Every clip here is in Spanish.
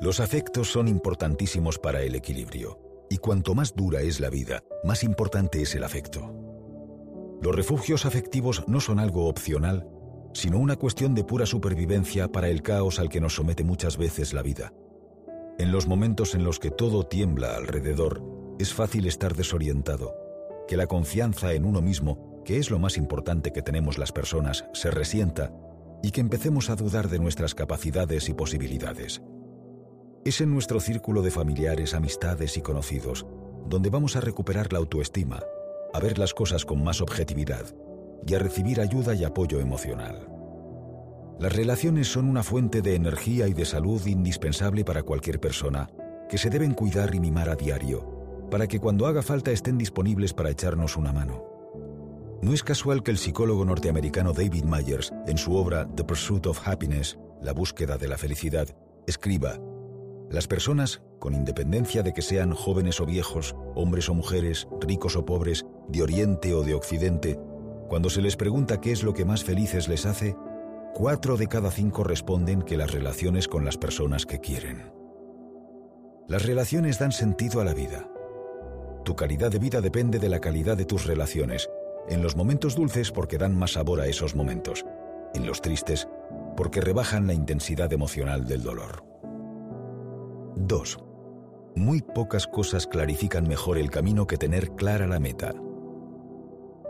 Los afectos son importantísimos para el equilibrio, y cuanto más dura es la vida, más importante es el afecto. Los refugios afectivos no son algo opcional, sino una cuestión de pura supervivencia para el caos al que nos somete muchas veces la vida. En los momentos en los que todo tiembla alrededor, es fácil estar desorientado, que la confianza en uno mismo, que es lo más importante que tenemos las personas, se resienta y que empecemos a dudar de nuestras capacidades y posibilidades. Es en nuestro círculo de familiares, amistades y conocidos donde vamos a recuperar la autoestima, a ver las cosas con más objetividad y a recibir ayuda y apoyo emocional. Las relaciones son una fuente de energía y de salud indispensable para cualquier persona, que se deben cuidar y mimar a diario, para que cuando haga falta estén disponibles para echarnos una mano. No es casual que el psicólogo norteamericano David Myers, en su obra The Pursuit of Happiness, La búsqueda de la felicidad, escriba, Las personas, con independencia de que sean jóvenes o viejos, hombres o mujeres, ricos o pobres, de Oriente o de Occidente, cuando se les pregunta qué es lo que más felices les hace, Cuatro de cada cinco responden que las relaciones con las personas que quieren. Las relaciones dan sentido a la vida. Tu calidad de vida depende de la calidad de tus relaciones, en los momentos dulces porque dan más sabor a esos momentos, en los tristes porque rebajan la intensidad emocional del dolor. 2. Muy pocas cosas clarifican mejor el camino que tener clara la meta.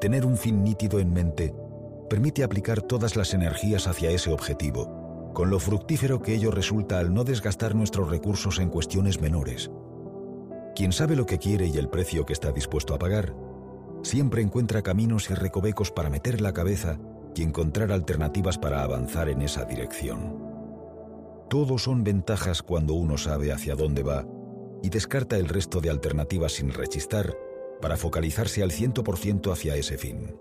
Tener un fin nítido en mente permite aplicar todas las energías hacia ese objetivo, con lo fructífero que ello resulta al no desgastar nuestros recursos en cuestiones menores. Quien sabe lo que quiere y el precio que está dispuesto a pagar, siempre encuentra caminos y recovecos para meter la cabeza y encontrar alternativas para avanzar en esa dirección. Todo son ventajas cuando uno sabe hacia dónde va y descarta el resto de alternativas sin rechistar para focalizarse al 100% hacia ese fin.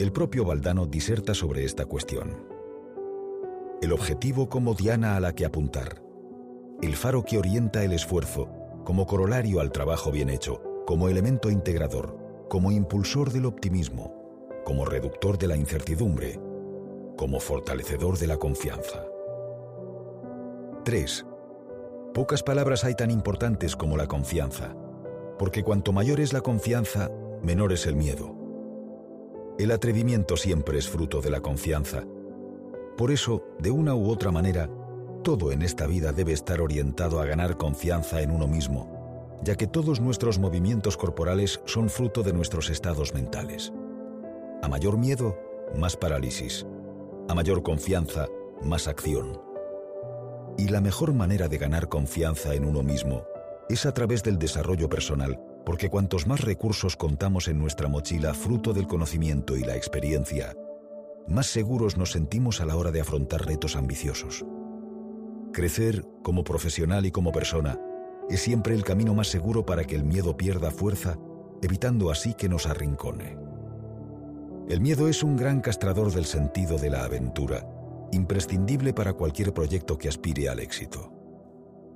El propio Valdano diserta sobre esta cuestión. El objetivo como diana a la que apuntar. El faro que orienta el esfuerzo, como corolario al trabajo bien hecho, como elemento integrador, como impulsor del optimismo, como reductor de la incertidumbre, como fortalecedor de la confianza. 3. Pocas palabras hay tan importantes como la confianza, porque cuanto mayor es la confianza, menor es el miedo. El atrevimiento siempre es fruto de la confianza. Por eso, de una u otra manera, todo en esta vida debe estar orientado a ganar confianza en uno mismo, ya que todos nuestros movimientos corporales son fruto de nuestros estados mentales. A mayor miedo, más parálisis. A mayor confianza, más acción. Y la mejor manera de ganar confianza en uno mismo es a través del desarrollo personal porque cuantos más recursos contamos en nuestra mochila fruto del conocimiento y la experiencia, más seguros nos sentimos a la hora de afrontar retos ambiciosos. Crecer como profesional y como persona es siempre el camino más seguro para que el miedo pierda fuerza, evitando así que nos arrincone. El miedo es un gran castrador del sentido de la aventura, imprescindible para cualquier proyecto que aspire al éxito.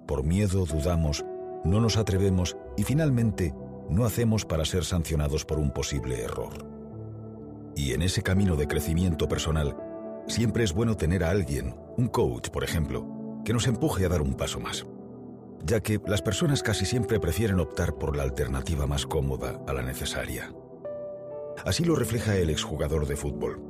Por miedo dudamos, no nos atrevemos y finalmente no hacemos para ser sancionados por un posible error. Y en ese camino de crecimiento personal, siempre es bueno tener a alguien, un coach, por ejemplo, que nos empuje a dar un paso más, ya que las personas casi siempre prefieren optar por la alternativa más cómoda a la necesaria. Así lo refleja el exjugador de fútbol.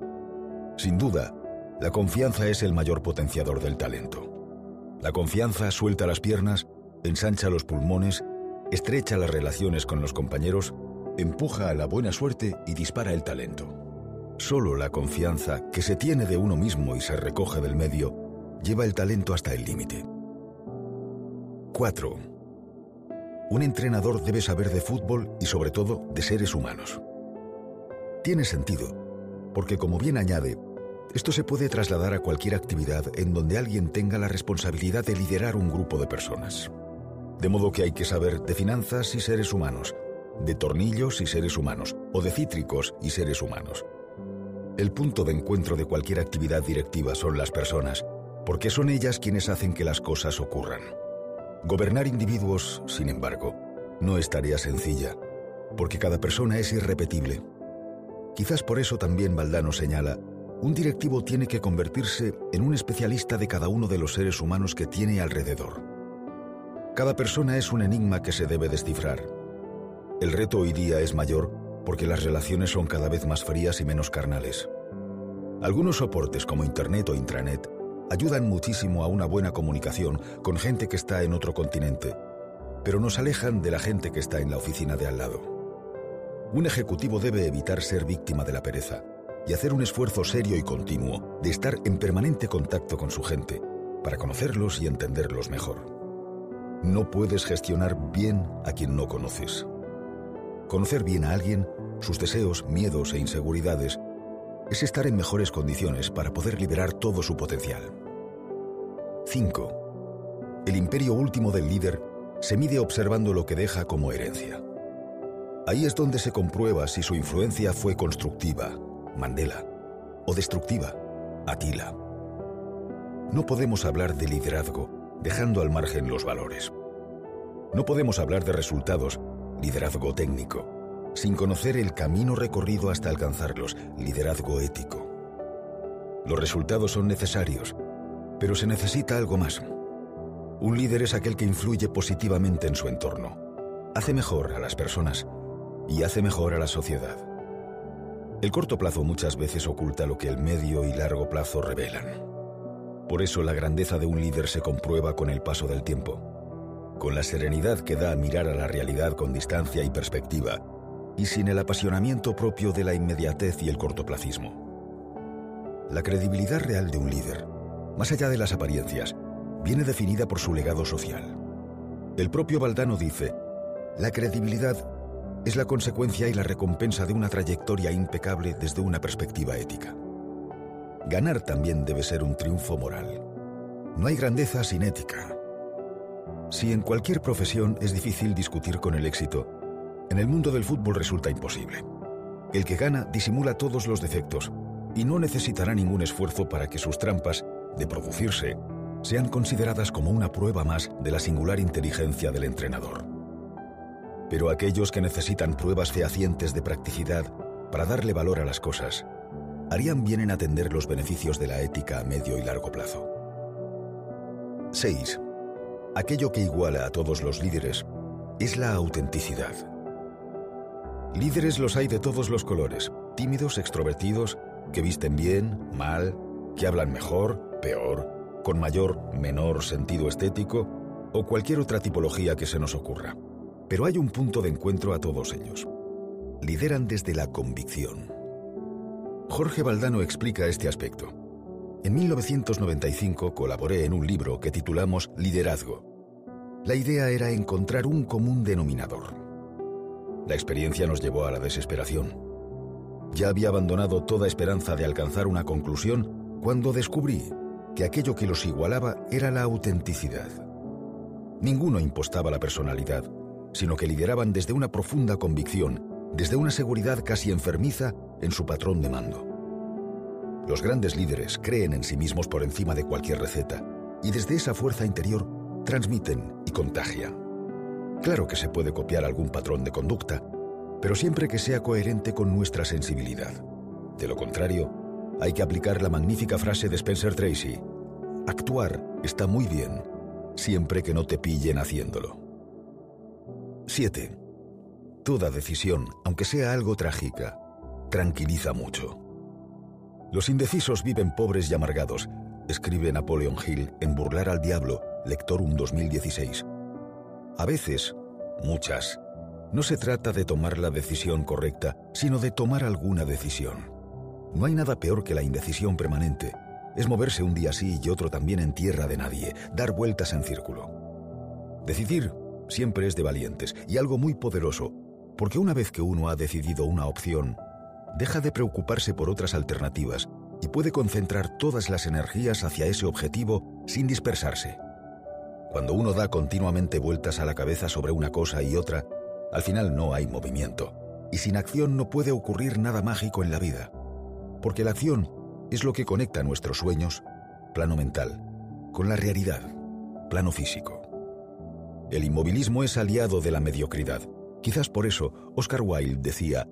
Sin duda, la confianza es el mayor potenciador del talento. La confianza suelta las piernas ensancha los pulmones, estrecha las relaciones con los compañeros, empuja a la buena suerte y dispara el talento. Solo la confianza que se tiene de uno mismo y se recoge del medio lleva el talento hasta el límite. 4. Un entrenador debe saber de fútbol y sobre todo de seres humanos. Tiene sentido, porque como bien añade, esto se puede trasladar a cualquier actividad en donde alguien tenga la responsabilidad de liderar un grupo de personas. De modo que hay que saber de finanzas y seres humanos, de tornillos y seres humanos, o de cítricos y seres humanos. El punto de encuentro de cualquier actividad directiva son las personas, porque son ellas quienes hacen que las cosas ocurran. Gobernar individuos, sin embargo, no es tarea sencilla, porque cada persona es irrepetible. Quizás por eso también Valdano señala Un directivo tiene que convertirse en un especialista de cada uno de los seres humanos que tiene alrededor. Cada persona es un enigma que se debe descifrar. El reto hoy día es mayor porque las relaciones son cada vez más frías y menos carnales. Algunos soportes como Internet o Intranet ayudan muchísimo a una buena comunicación con gente que está en otro continente, pero nos alejan de la gente que está en la oficina de al lado. Un ejecutivo debe evitar ser víctima de la pereza y hacer un esfuerzo serio y continuo de estar en permanente contacto con su gente para conocerlos y entenderlos mejor. No puedes gestionar bien a quien no conoces. Conocer bien a alguien, sus deseos, miedos e inseguridades, es estar en mejores condiciones para poder liberar todo su potencial. 5. El imperio último del líder se mide observando lo que deja como herencia. Ahí es donde se comprueba si su influencia fue constructiva, Mandela, o destructiva, Atila. No podemos hablar de liderazgo dejando al margen los valores. No podemos hablar de resultados, liderazgo técnico, sin conocer el camino recorrido hasta alcanzarlos, liderazgo ético. Los resultados son necesarios, pero se necesita algo más. Un líder es aquel que influye positivamente en su entorno, hace mejor a las personas y hace mejor a la sociedad. El corto plazo muchas veces oculta lo que el medio y largo plazo revelan. Por eso la grandeza de un líder se comprueba con el paso del tiempo, con la serenidad que da a mirar a la realidad con distancia y perspectiva, y sin el apasionamiento propio de la inmediatez y el cortoplacismo. La credibilidad real de un líder, más allá de las apariencias, viene definida por su legado social. El propio Valdano dice, la credibilidad es la consecuencia y la recompensa de una trayectoria impecable desde una perspectiva ética. Ganar también debe ser un triunfo moral. No hay grandeza sin ética. Si en cualquier profesión es difícil discutir con el éxito, en el mundo del fútbol resulta imposible. El que gana disimula todos los defectos y no necesitará ningún esfuerzo para que sus trampas, de producirse, sean consideradas como una prueba más de la singular inteligencia del entrenador. Pero aquellos que necesitan pruebas fehacientes de practicidad para darle valor a las cosas, harían bien en atender los beneficios de la ética a medio y largo plazo. 6. Aquello que iguala a todos los líderes es la autenticidad. Líderes los hay de todos los colores, tímidos, extrovertidos, que visten bien, mal, que hablan mejor, peor, con mayor, menor sentido estético o cualquier otra tipología que se nos ocurra. Pero hay un punto de encuentro a todos ellos. Lideran desde la convicción. Jorge Valdano explica este aspecto. En 1995 colaboré en un libro que titulamos Liderazgo. La idea era encontrar un común denominador. La experiencia nos llevó a la desesperación. Ya había abandonado toda esperanza de alcanzar una conclusión cuando descubrí que aquello que los igualaba era la autenticidad. Ninguno impostaba la personalidad, sino que lideraban desde una profunda convicción, desde una seguridad casi enfermiza en su patrón de mando. Los grandes líderes creen en sí mismos por encima de cualquier receta y desde esa fuerza interior transmiten y contagian. Claro que se puede copiar algún patrón de conducta, pero siempre que sea coherente con nuestra sensibilidad. De lo contrario, hay que aplicar la magnífica frase de Spencer Tracy, actuar está muy bien, siempre que no te pillen haciéndolo. 7. Toda decisión, aunque sea algo trágica, tranquiliza mucho. Los indecisos viven pobres y amargados, escribe Napoleon Hill en Burlar al Diablo, Lectorum 2016. A veces, muchas, no se trata de tomar la decisión correcta, sino de tomar alguna decisión. No hay nada peor que la indecisión permanente. Es moverse un día sí y otro también en tierra de nadie, dar vueltas en círculo. Decidir siempre es de valientes y algo muy poderoso, porque una vez que uno ha decidido una opción, deja de preocuparse por otras alternativas y puede concentrar todas las energías hacia ese objetivo sin dispersarse. Cuando uno da continuamente vueltas a la cabeza sobre una cosa y otra, al final no hay movimiento, y sin acción no puede ocurrir nada mágico en la vida, porque la acción es lo que conecta nuestros sueños, plano mental, con la realidad, plano físico. El inmovilismo es aliado de la mediocridad. Quizás por eso Oscar Wilde decía,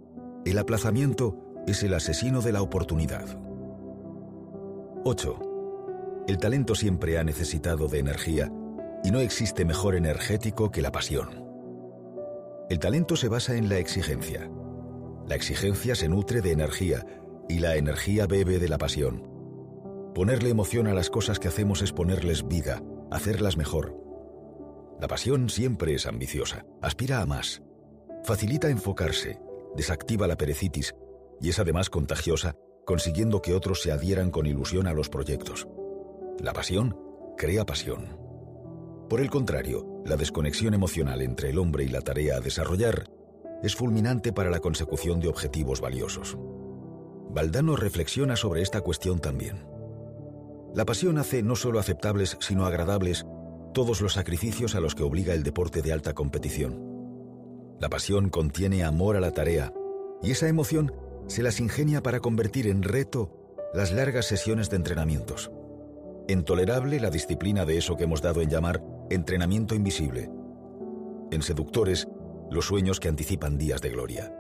el aplazamiento es el asesino de la oportunidad. 8. El talento siempre ha necesitado de energía y no existe mejor energético que la pasión. El talento se basa en la exigencia. La exigencia se nutre de energía y la energía bebe de la pasión. Ponerle emoción a las cosas que hacemos es ponerles vida, hacerlas mejor. La pasión siempre es ambiciosa, aspira a más, facilita enfocarse, desactiva la perecitis y es además contagiosa, consiguiendo que otros se adhieran con ilusión a los proyectos. La pasión crea pasión. Por el contrario, la desconexión emocional entre el hombre y la tarea a desarrollar es fulminante para la consecución de objetivos valiosos. Valdano reflexiona sobre esta cuestión también. La pasión hace no solo aceptables, sino agradables todos los sacrificios a los que obliga el deporte de alta competición. La pasión contiene amor a la tarea, y esa emoción se las ingenia para convertir en reto las largas sesiones de entrenamientos. Intolerable la disciplina de eso que hemos dado en llamar entrenamiento invisible. En seductores, los sueños que anticipan días de gloria.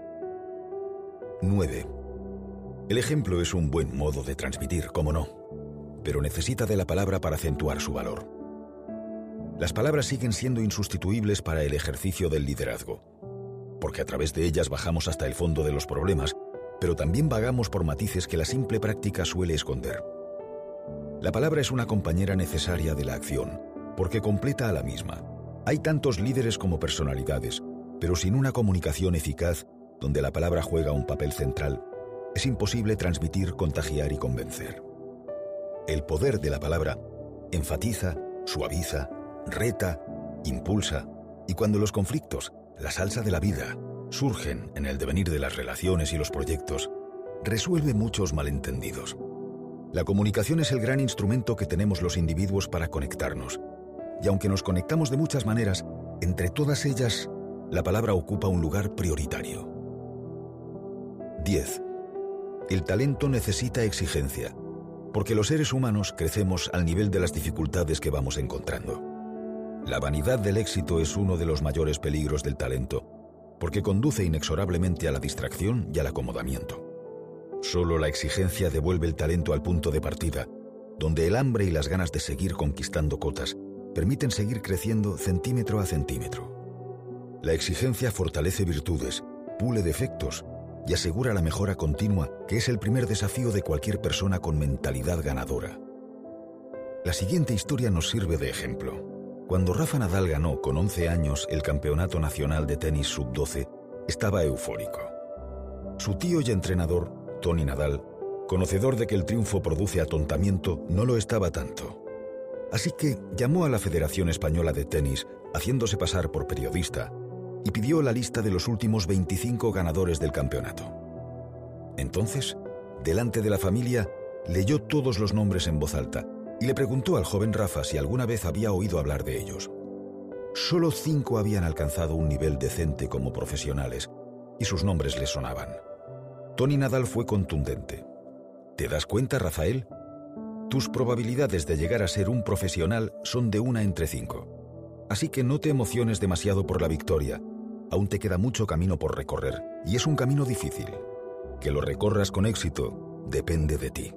9. El ejemplo es un buen modo de transmitir, cómo no, pero necesita de la palabra para acentuar su valor. Las palabras siguen siendo insustituibles para el ejercicio del liderazgo, porque a través de ellas bajamos hasta el fondo de los problemas, pero también vagamos por matices que la simple práctica suele esconder. La palabra es una compañera necesaria de la acción, porque completa a la misma. Hay tantos líderes como personalidades, pero sin una comunicación eficaz, donde la palabra juega un papel central, es imposible transmitir, contagiar y convencer. El poder de la palabra enfatiza, suaviza, reta, impulsa, y cuando los conflictos, la salsa de la vida, surgen en el devenir de las relaciones y los proyectos, resuelve muchos malentendidos. La comunicación es el gran instrumento que tenemos los individuos para conectarnos, y aunque nos conectamos de muchas maneras, entre todas ellas, la palabra ocupa un lugar prioritario. 10. El talento necesita exigencia, porque los seres humanos crecemos al nivel de las dificultades que vamos encontrando. La vanidad del éxito es uno de los mayores peligros del talento, porque conduce inexorablemente a la distracción y al acomodamiento. Solo la exigencia devuelve el talento al punto de partida, donde el hambre y las ganas de seguir conquistando cotas permiten seguir creciendo centímetro a centímetro. La exigencia fortalece virtudes, pule defectos y asegura la mejora continua, que es el primer desafío de cualquier persona con mentalidad ganadora. La siguiente historia nos sirve de ejemplo. Cuando Rafa Nadal ganó con 11 años el Campeonato Nacional de Tenis Sub-12, estaba eufórico. Su tío y entrenador, Tony Nadal, conocedor de que el triunfo produce atontamiento, no lo estaba tanto. Así que llamó a la Federación Española de Tenis, haciéndose pasar por periodista, y pidió la lista de los últimos 25 ganadores del campeonato. Entonces, delante de la familia, leyó todos los nombres en voz alta y le preguntó al joven Rafa si alguna vez había oído hablar de ellos. Solo cinco habían alcanzado un nivel decente como profesionales, y sus nombres le sonaban. Tony Nadal fue contundente. ¿Te das cuenta, Rafael? Tus probabilidades de llegar a ser un profesional son de una entre cinco. Así que no te emociones demasiado por la victoria. Aún te queda mucho camino por recorrer, y es un camino difícil. Que lo recorras con éxito depende de ti.